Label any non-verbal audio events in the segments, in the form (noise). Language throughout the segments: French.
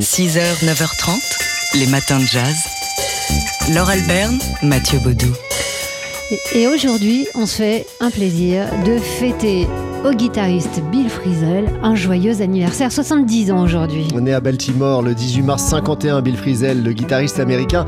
6h, 9h30, les matins de jazz. Laure Alberne, Mathieu Baudou. Et aujourd'hui, on se fait un plaisir de fêter au guitariste Bill Frisell un joyeux anniversaire, 70 ans aujourd'hui. On est à Baltimore le 18 mars 51, Bill Frisell, le guitariste américain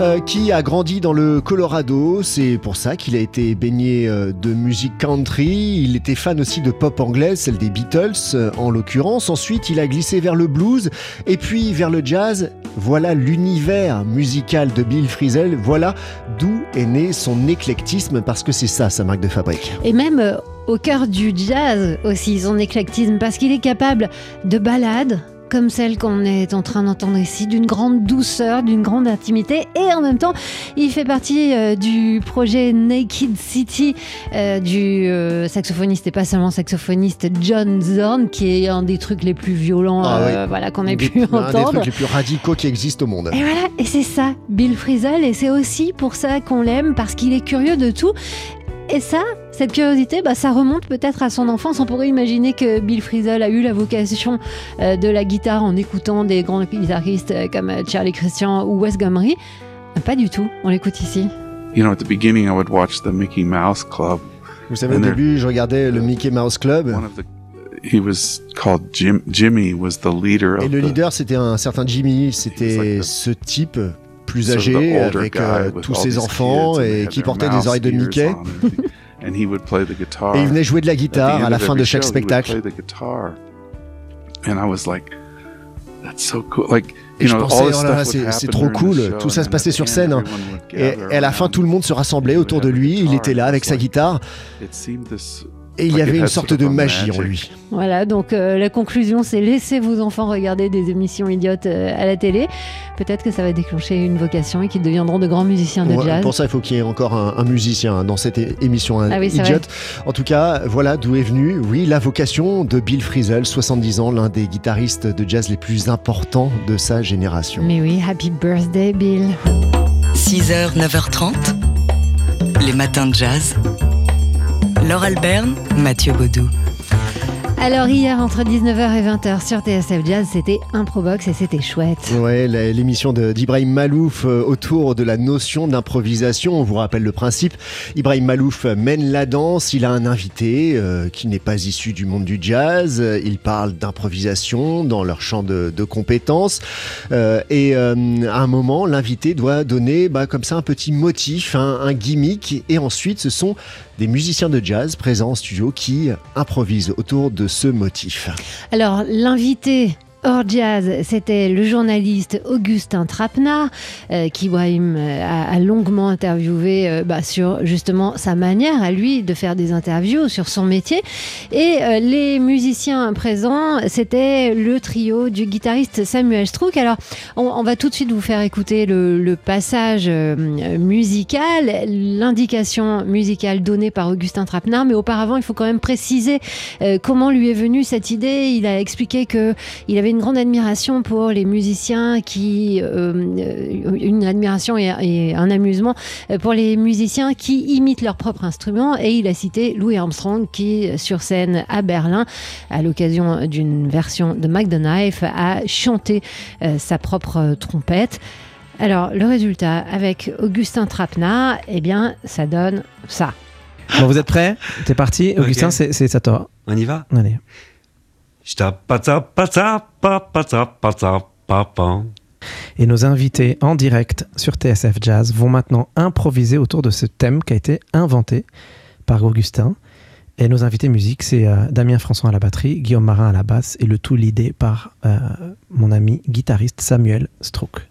euh, qui a grandi dans le Colorado. C'est pour ça qu'il a été baigné euh, de musique country. Il était fan aussi de pop anglaise, celle des Beatles euh, en l'occurrence. Ensuite, il a glissé vers le blues et puis vers le jazz. Voilà l'univers musical de Bill Frisell. Voilà d'où est né son éclectisme parce que c'est ça sa marque de fabrique. Et même au cœur du jazz aussi, son éclectisme, parce qu'il est capable de ballades comme celle qu'on est en train d'entendre ici, d'une grande douceur, d'une grande intimité, et en même temps, il fait partie euh, du projet Naked City euh, du euh, saxophoniste et pas seulement saxophoniste John Zorn, qui est un des trucs les plus violents ah voilà, qu'on ait pu entendre. Un des trucs les plus radicaux qui existent au monde. Et voilà, et c'est ça, Bill Frisell, et c'est aussi pour ça qu'on l'aime, parce qu'il est curieux de tout. Et ça, cette curiosité, bah, ça remonte peut-être à son enfance. On pourrait imaginer que Bill Frisell a eu la vocation euh, de la guitare en écoutant des grands guitaristes euh, comme euh, Charlie Christian ou Wes Gomery. Pas du tout. On l'écoute ici. You know, at the beginning, I would watch the Mickey Mouse Club. Vous savez, au début, je regardais le Mickey Mouse Club. He was called Jim, Jimmy was the leader Et le leader, c'était un certain Jimmy. C'était ce type plus âgé, avec euh, tous ses enfants et qui portait des oreilles de Mickey. Et il venait jouer de la guitare à la fin de chaque spectacle. Et je pensais, oh c'est trop cool, tout ça se passait sur scène. Hein. Et, et, à la fin, tout le monde se rassemblait autour de lui, il était là avec sa guitare. Et il y avait une sorte de magie en lui. Voilà, donc euh, la conclusion, c'est laissez vos enfants regarder des émissions idiotes euh, à la télé. Peut-être que ça va déclencher une vocation et qu'ils deviendront de grands musiciens de jazz. Pour ça, il faut qu'il y ait encore un, musicien dans cette émission ah idiote. En tout cas, voilà d'où est venue, oui, la vocation de Bill Frisell, 70 ans, l'un des guitaristes de jazz les plus importants de sa génération. Mais oui, happy birthday, Bill. 6h, 9h30, les matins de jazz. Laure Alberne, Mathieu Baudou. Alors hier entre 19h et 20h sur TSF Jazz, c'était Improbox et c'était chouette. Ouais, l'émission d'Ibrahim Malouf euh, autour de la notion d'improvisation. On vous rappelle le principe. Ibrahim Malouf mène la danse. Il a un invité euh, qui n'est pas issu du monde du jazz. Il parle d'improvisation dans leur champ de, compétences. Euh, et à un moment, l'invité doit donner bah, comme ça un petit motif, un gimmick. Et ensuite, ce sont des musiciens de jazz présents en studio qui improvisent autour de ce motif. Alors l'invité hors jazz, c'était le journaliste Augustin Trapenard, euh, qui euh, a, longuement interviewé euh, bah, sur justement sa manière à lui de faire des interviews sur son métier. Et les musiciens présents, c'était le trio du guitariste Samuel Strouk. Alors, on, va tout de suite vous faire écouter le, passage musical, l'indication musicale donnée par Augustin Trapenard. Mais auparavant, il faut quand même préciser comment lui est venue cette idée. Il a expliqué avait grande admiration pour les musiciens qui, euh, une admiration et, un amusement pour les musiciens qui imitent leur propre instrument. Et il a cité Louis Armstrong qui, sur scène à Berlin, à l'occasion d'une version de Mac a chanté euh, sa propre trompette. Alors, le résultat avec Augustin Trapna, eh bien, ça donne ça. Bon, vous êtes prêts? C'est parti. Augustin, c'est à toi. On y va? Allez. Et nos invités en direct sur TSF Jazz vont maintenant improviser autour de ce thème qui a été inventé par Augustin. Et nos invités musique, c'est euh, Damien François à la batterie, Guillaume Marin à la basse et le tout l'idée par euh, mon ami guitariste Samuel Strouk.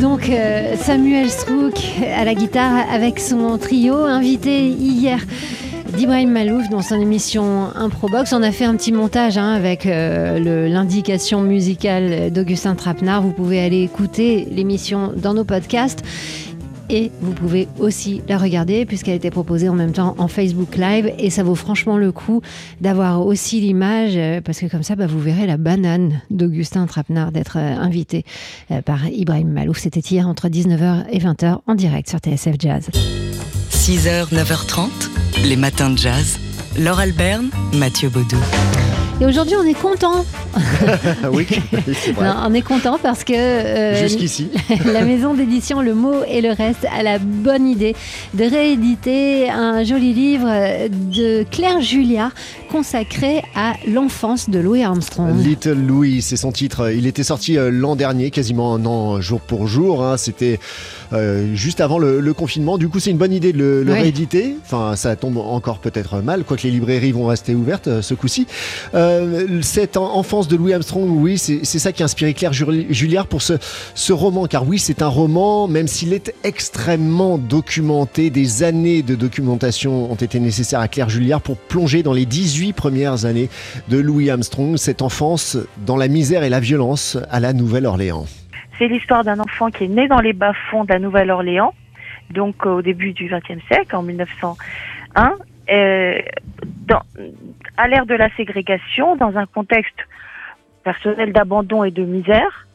Donc euh, Samuel Strouk à la guitare avec son trio invité hier d'Ibrahim Malouf dans son émission Improbox. On a fait un petit montage hein, avec euh, l'indication musicale d'Augustin Trapenard. Vous pouvez aller écouter l'émission dans nos podcasts. Et vous pouvez aussi la regarder puisqu'elle été proposée en même temps en Facebook Live. Et ça vaut franchement le coup d'avoir aussi l'image euh, parce que comme ça, bah, vous verrez la banane d'Augustin Trapenard d'être euh, invité euh, par Ibrahim Malouf. C'était hier entre 19h et 20h en direct sur TSF Jazz. 6h, 9h30, les matins de jazz. Laure Alberne, Mathieu Baudou. Et aujourd'hui, on est content. (laughs) Oui, c'est vrai. Non, on est content parce que euh, Jusqu'ici. (laughs) la maison d'édition Le Mot et le Reste a la bonne idée de rééditer un joli livre de Claire Julia consacré à l'enfance de Louis Armstrong. Little Louis, c'est son titre. Il était sorti euh, l'an dernier, quasiment un an jour pour jour. hein. C'était euh, juste avant le, le confinement. Du coup, c'est une bonne idée de le, le Oui. rééditer. Enfin, ça tombe encore peut-être mal, quoique les librairies vont rester ouvertes euh, ce coup-ci. Euh, cette en- enfance de Louis Armstrong, oui, c'est ça qui a inspiré Claire Jul- Julliard pour ce, ce roman. Car oui, c'est un roman, même s'il est extrêmement documenté, des années de documentation ont été nécessaires à Claire Julliard pour plonger dans les 18 premières années de Louis Armstrong, cette enfance dans la misère et la violence à la Nouvelle-Orléans. C'est l'histoire d'un enfant qui est né dans les bas-fonds de la Nouvelle-Orléans, donc euh, au début du XXe siècle, en 1901, euh, à l'ère de la ségrégation, dans un contexte personnel d'abandon et de misère.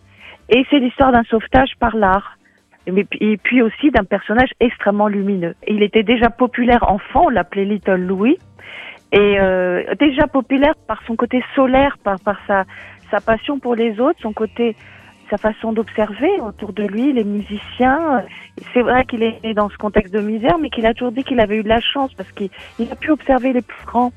Et c'est l'histoire d'un sauvetage par l'art. Et puis aussi d'un personnage extrêmement lumineux. Il était déjà populaire enfant, on l'appelait Little Louis, et euh, déjà populaire par son côté solaire, par, sa passion pour les autres, son côté sa façon d'observer autour de lui, les musiciens. C'est vrai qu'il est né dans ce contexte de misère, mais qu'il a toujours dit qu'il avait eu de la chance parce qu'il il a pu observer les plus grands.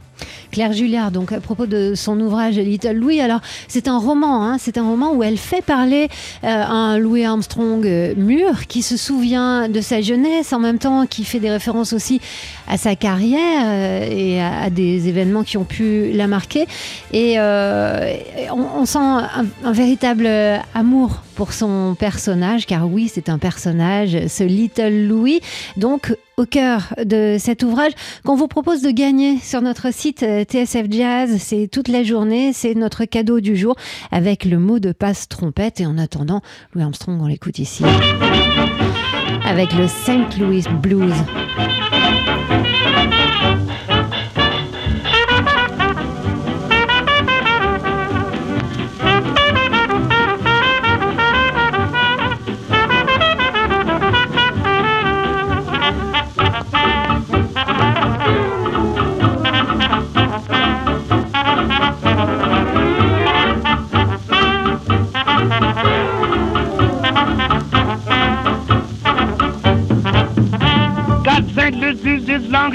Claire Julliard, donc à propos de son ouvrage Little Louis, alors c'est un roman, hein, c'est un roman où elle fait parler euh, un Louis Armstrong euh, mûr qui se souvient de sa jeunesse, en même temps qui fait des références aussi à sa carrière euh, et à, des événements qui ont pu la marquer. Et on, sent un, un véritable amour pour son personnage, car oui, c'est un personnage, ce Little Louis. Donc, au cœur de cet ouvrage qu'on vous propose de gagner sur notre site euh, TSF Jazz. C'est toute la journée, c'est notre cadeau du jour avec le mot de passe trompette. Et en attendant, Louis Armstrong, on l'écoute ici avec le St. Louis Blues.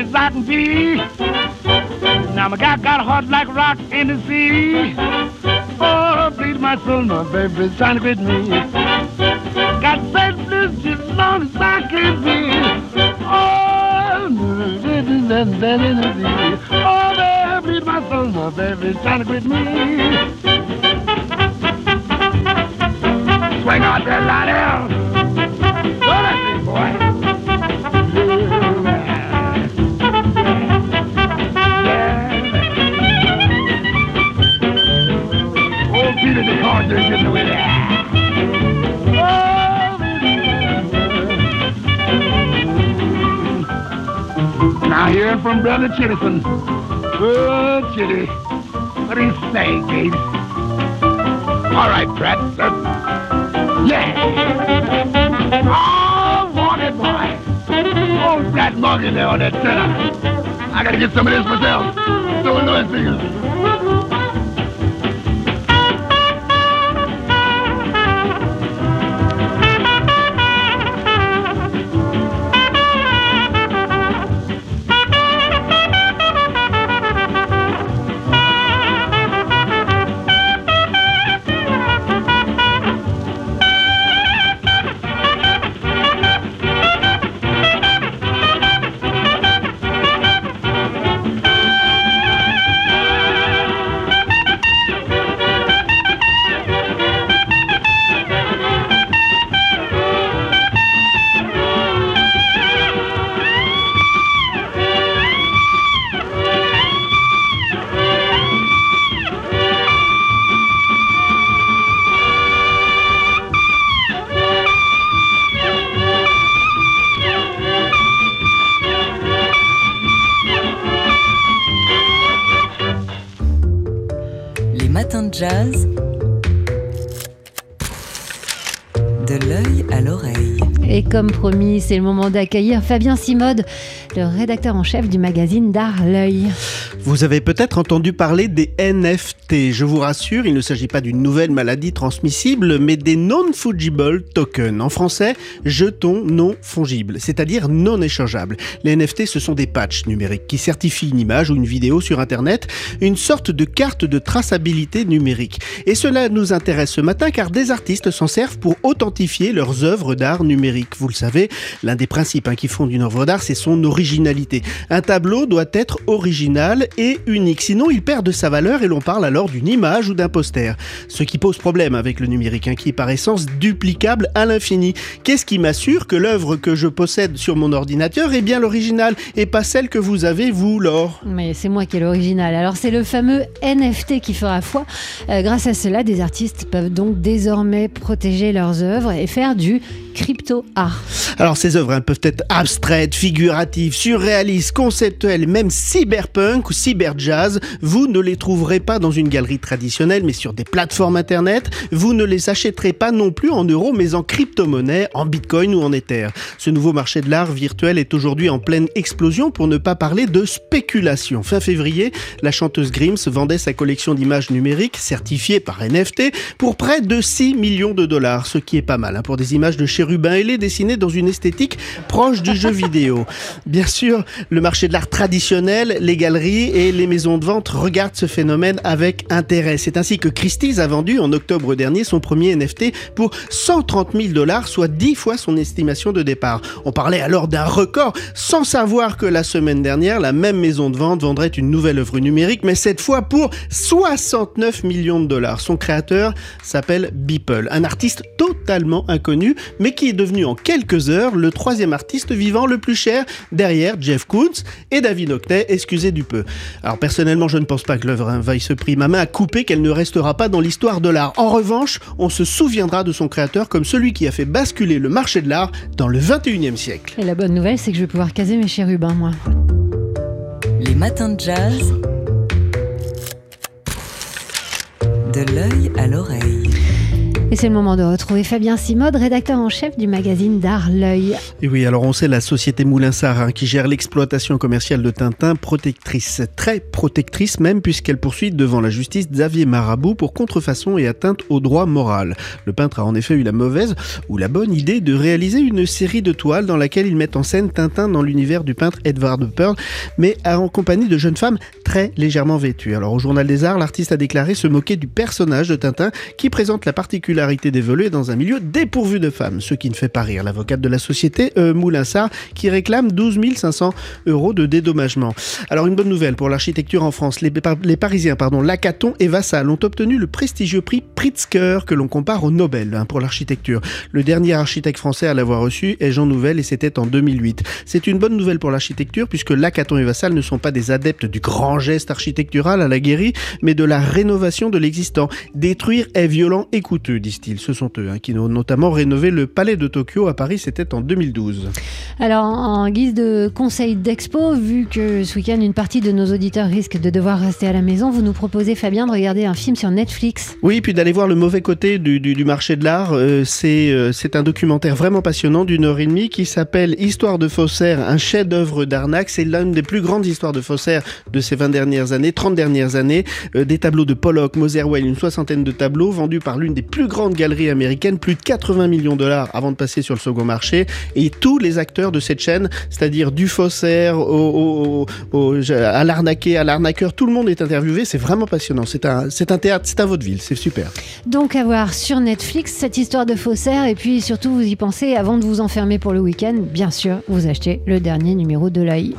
As I can be. Now my guy got a heart like rock in the sea. Oh, bleed my soul, my baby's trying to quit me. Got. Louis as long as I can be. Oh, oh, baby, my soul, my baby's trying to quit me. Swing out there, Lottie. Peter the Carter getting away there. Oh, baby. hearing from Brother Chittison. Oh, Chitty. What do you say, Gabe? All right, Pratt. Uh, yeah. Oh, wanted boy. Oh, that monkey there on that center. I gotta get some of this myself. So annoying figures. Jazz. De l'œil à l'oreille. Et comme promis, c'est le moment d'accueillir Fabien Simode, le rédacteur en chef du magazine d'art L'œil. Vous avez peut-être entendu parler des NFT. Je vous rassure, il ne s'agit pas d'une nouvelle maladie transmissible, mais des non-fungible tokens. En français, jetons non fongibles, c'est-à-dire non échangeables. Les NFT, ce sont des patchs numériques qui certifient une image ou une vidéo sur Internet, une sorte de carte de traçabilité numérique. Et cela nous intéresse ce matin car des artistes s'en servent pour authentifier leurs œuvres d'art numérique. Vous le savez, l'un des principes hein, qui font une œuvre d'art, c'est son originalité. Un tableau doit être original et unique, sinon il perd de sa valeur et l'on parle alors d'une image ou d'un poster. Ce qui pose problème avec le numérique, hein, qui est par essence duplicable à l'infini. Qu'est-ce qui m'assure que l'œuvre que je possède sur mon ordinateur est bien l'original et pas celle que vous avez vous, Laure? Mais c'est moi qui ai l'original. Alors c'est le fameux NFT qui fera foi. Euh, grâce à cela, des artistes peuvent donc désormais protéger leurs œuvres et faire du crypto art. Alors ces œuvres peuvent être abstraites, figuratives, surréalistes, conceptuelles, même cyberpunk ou cyberjazz. Vous ne les trouverez pas dans une galerie traditionnelle, mais sur des plateformes internet. Vous ne les achèterez pas non plus en euros, mais en crypto-monnaie, en bitcoin ou en ether. Ce nouveau marché de l'art virtuel est aujourd'hui en pleine explosion, pour ne pas parler de spéculation. Fin février, la chanteuse Grims vendait sa collection d'images numériques certifiées par NFT pour près de 6 millions de dollars, ce qui est pas mal hein, pour des images de chérubins ailés dessinées dans une esthétique proche du jeu vidéo. Bien sûr, le marché de l'art traditionnel, les galeries et les maisons de vente regardent ce phénomène avec intérêt. C'est ainsi que Christie's a vendu en octobre dernier son premier NFT pour 130 000 dollars, soit 10 fois son estimation de départ. On parlait alors d'un record, sans savoir que la semaine dernière, la même maison de vente vendrait une nouvelle œuvre numérique, mais cette fois pour 69 millions de dollars. Son créateur s'appelle Beeple, un artiste totalement inconnu, mais qui est devenu en quelques heures le troisième artiste vivant le plus cher derrière Jeff Koons et David Hockney, excusez du peu. Alors personnellement, je ne pense pas que l'œuvre hein, vaille ce prix. Ma main a coupé qu'elle ne restera pas dans l'histoire de l'art. En revanche, on se souviendra de son créateur comme celui qui a fait basculer le marché de l'art dans le 21e siècle. Et la bonne nouvelle, c'est que je vais pouvoir caser mes chérubins, moi. Les matins de jazz. De l'œil à l'oreille. Et c'est le moment de retrouver Fabien Simode, rédacteur en chef du magazine d'art L'œil. Et oui, alors on sait la société Moulin-Sart hein, qui gère l'exploitation commerciale de Tintin, protectrice, très protectrice même puisqu'elle poursuit devant la justice Xavier Marabout pour contrefaçon et atteinte au droit moral. Le peintre a en effet eu la mauvaise ou la bonne idée de réaliser une série de toiles dans laquelle il met en scène Tintin dans l'univers du peintre Edvard de Pearl, mais en compagnie de jeunes femmes très légèrement vêtues. Alors au Journal des Arts, l'artiste a déclaré se moquer du personnage de Tintin qui présente la particularité d'évoluer dans un milieu dépourvu de femmes, ce qui ne fait pas rire l'avocate de la société euh, Moulin-Sart qui réclame 12 500 euros de dédommagement. Alors une bonne nouvelle pour l'architecture en France, les, Parisiens pardon, Lacaton et Vassal ont obtenu le prestigieux prix Pritzker que l'on compare au Nobel hein, pour l'architecture. Le dernier architecte français à l'avoir reçu est Jean Nouvel et c'était en 2008. C'est une bonne nouvelle pour l'architecture puisque Lacaton et Vassal ne sont pas des adeptes du grand geste architectural à la guérie, mais de la rénovation de l'existant. Détruire est violent et coûteux, disent-ils. Ce sont eux hein, qui ont notamment rénové le palais de Tokyo à Paris, c'était en 2012. Alors, en guise de conseil d'expo, vu que ce week-end, une partie de nos auditeurs risque de devoir rester à la maison, vous nous proposez, Fabien, de regarder un film sur Netflix. Oui, puis d'aller voir le mauvais côté du, du- du marché de l'art. Euh, c'est euh, c'est un documentaire vraiment passionnant d'une heure et demie qui s'appelle Histoire de faussaire, un chef-d'œuvre d'arnaque. C'est l'une des plus grandes histoires de faussaires de ces 20 dernières années, 30 dernières années. Euh, des tableaux de Pollock, Motherwell, une soixantaine de tableaux vendus par l'une des plus grandes galeries américaines, plus de 80 millions de dollars avant de passer sur le second marché. Et tous les acteurs de cette chaîne, c'est-à-dire du faussaire au, à l'arnaqué, à l'arnaqueur, tout le monde est interviewé. C'est vraiment passionnant. C'est un, c'est un théâtre, c'est un vaudeville. C'est super. Donc, à voir sur Netflix cette histoire de faussaire, et puis surtout, vous y pensez avant de vous enfermer pour le week-end. Bien sûr, vous achetez le dernier numéro de l'AI.